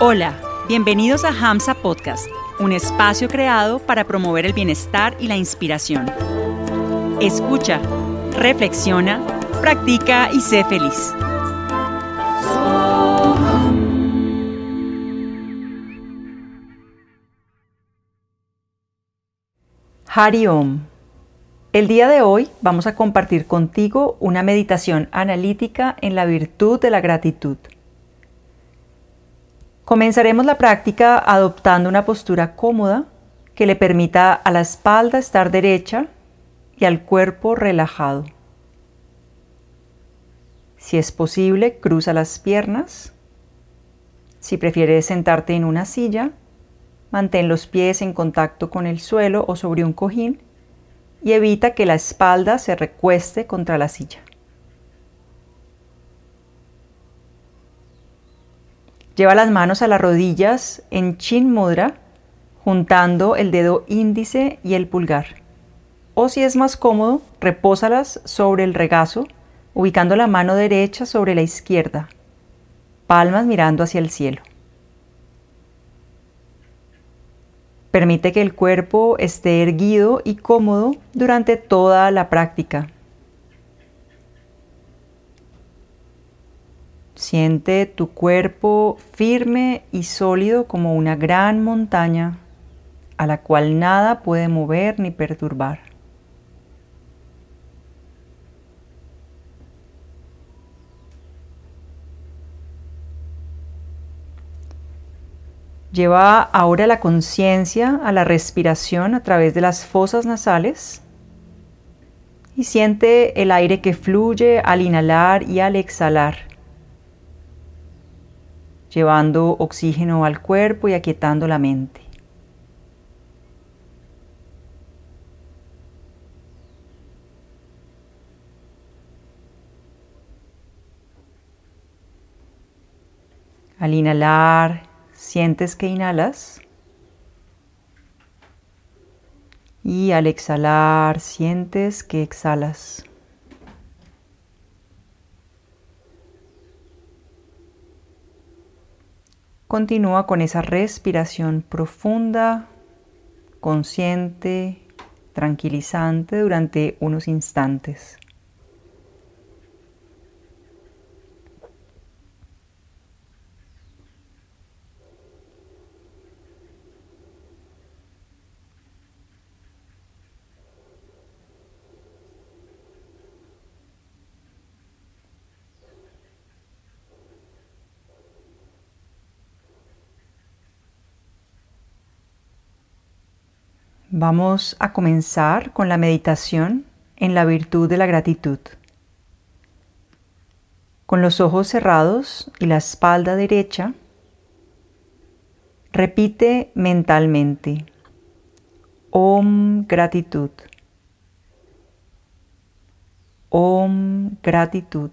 Hola, bienvenidos a Hamsa Podcast, un espacio creado para promover el bienestar y la inspiración. Escucha, reflexiona, practica y sé feliz. Hari Om. El día de hoy vamos a compartir contigo una meditación analítica en la virtud de la gratitud. Comenzaremos la práctica adoptando una postura cómoda que le permita a la espalda estar derecha y al cuerpo relajado. Si es posible, cruza las piernas. Si prefieres sentarte en una silla, mantén los pies en contacto con el suelo o sobre un cojín y evita que la espalda se recueste contra la silla. Lleva las manos a las rodillas en Chin Mudra, juntando el dedo índice y el pulgar. O si es más cómodo, repósalas sobre el regazo, ubicando la mano derecha sobre la izquierda, palmas mirando hacia el cielo. Permite que el cuerpo esté erguido y cómodo durante toda la práctica. Siente tu cuerpo firme y sólido como una gran montaña a la cual nada puede mover ni perturbar. Lleva ahora la conciencia a la respiración a través de las fosas nasales y siente el aire que fluye al inhalar y al exhalar llevando oxígeno al cuerpo y aquietando la mente. Al inhalar, sientes que inhalas. Y al exhalar, sientes que exhalas. Continúa con esa respiración profunda, consciente, tranquilizante durante unos instantes. Vamos a comenzar con la meditación en la virtud de la gratitud. Con los ojos cerrados y la espalda derecha, repite mentalmente Om gratitud. Om gratitud.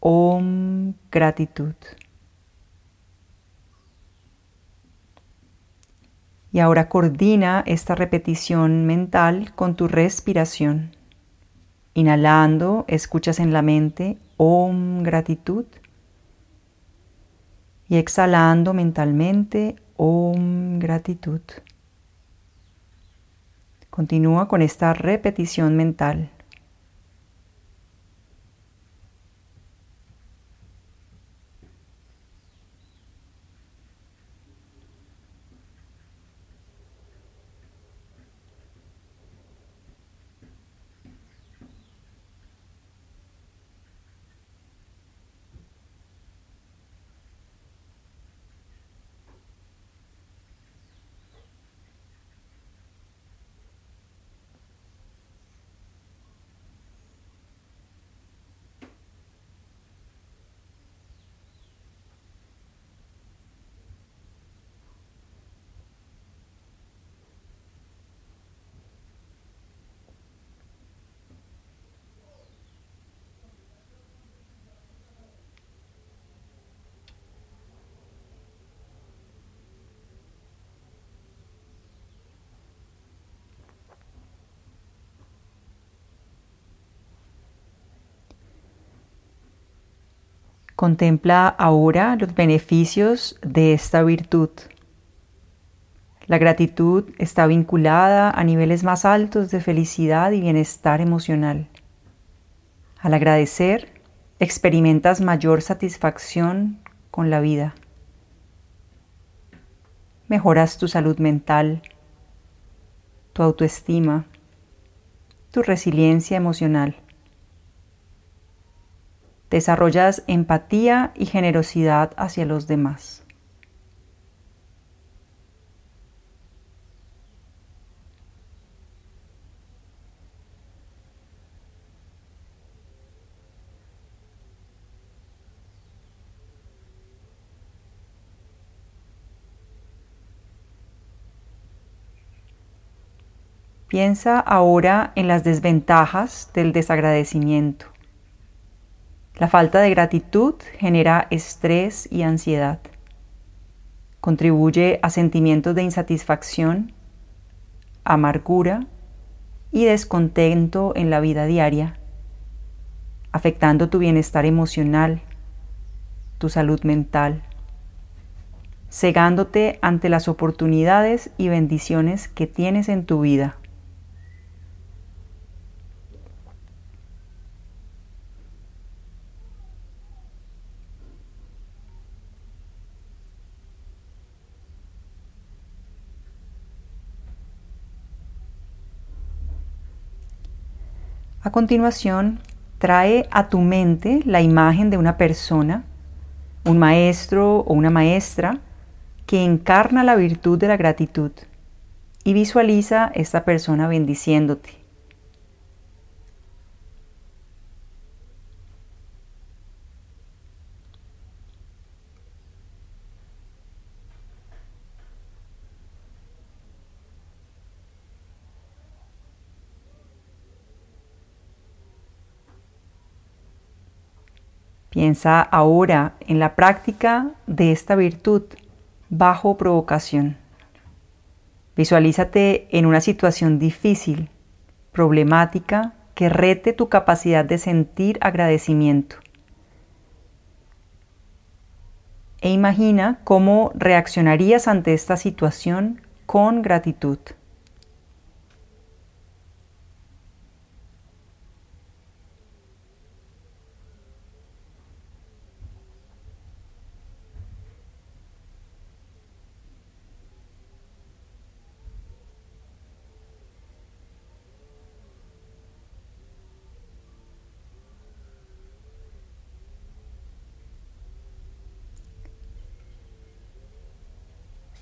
Om gratitud. Y ahora coordina esta repetición mental con tu respiración. Inhalando, escuchas en la mente Om gratitud. Y exhalando mentalmente Om gratitud. Continúa con esta repetición mental. Contempla ahora los beneficios de esta virtud. La gratitud está vinculada a niveles más altos de felicidad y bienestar emocional. Al agradecer, experimentas mayor satisfacción con la vida. Mejoras tu salud mental, tu autoestima, tu resiliencia emocional. Desarrollas empatía y generosidad hacia los demás. Piensa ahora en las desventajas del desagradecimiento. La falta de gratitud genera estrés y ansiedad. Contribuye a sentimientos de insatisfacción, amargura y descontento en la vida diaria, afectando tu bienestar emocional, tu salud mental, cegándote ante las oportunidades y bendiciones que tienes en tu vida. A continuación, trae a tu mente la imagen de una persona, un maestro o una maestra que encarna la virtud de la gratitud y visualiza esta persona bendiciéndote. Piensa ahora en la práctica de esta virtud bajo provocación. Visualízate en una situación difícil, problemática, que rete tu capacidad de sentir agradecimiento. E imagina cómo reaccionarías ante esta situación con gratitud.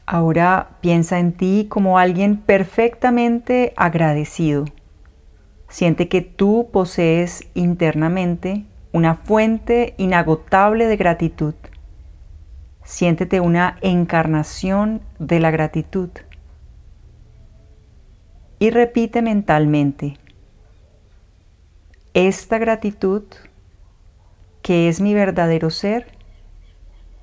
Ahora piensa en ti como alguien perfectamente agradecido. Siente que tú posees internamente una fuente inagotable de gratitud. Siéntete una encarnación de la gratitud. Y repite mentalmente, esta gratitud, que es mi verdadero ser,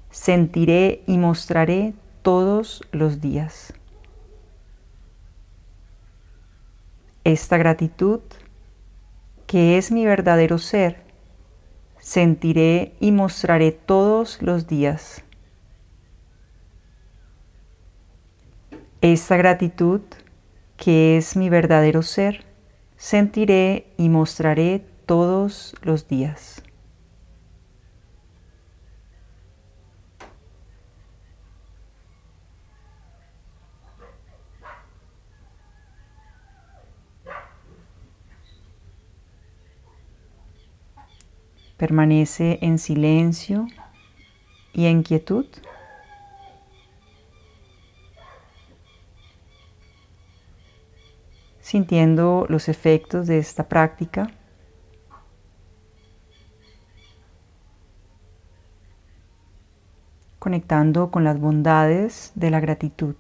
sentiré y mostraré todos los días. Esta gratitud, que es mi verdadero ser, sentiré y mostraré todos los días. Esta gratitud, que es mi verdadero ser, sentiré y mostraré todos los días. Permanece en silencio y en quietud. Sintiendo los efectos de esta práctica. Conectando con las bondades de la gratitud.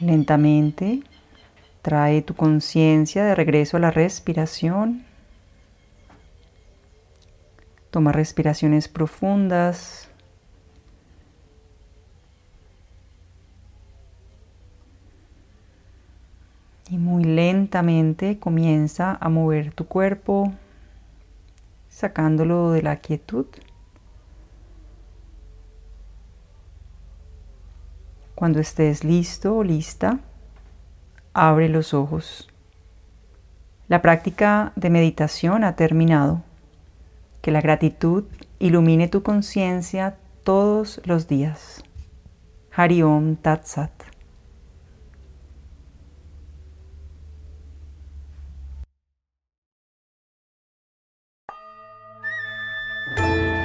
Lentamente trae tu conciencia de regreso a la respiración. Toma respiraciones profundas. Y muy lentamente comienza a mover tu cuerpo, sacándolo de la quietud. Cuando estés listo o lista, abre los ojos. La práctica de meditación ha terminado. Que la gratitud ilumine tu conciencia todos los días. Hari Om Tat Sat.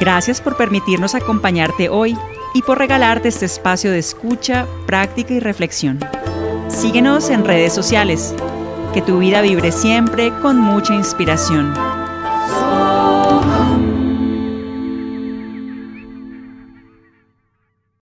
Gracias por permitirnos acompañarte hoy y por regalarte este espacio de escucha, práctica y reflexión. Síguenos en redes sociales. Que tu vida vibre siempre con mucha inspiración.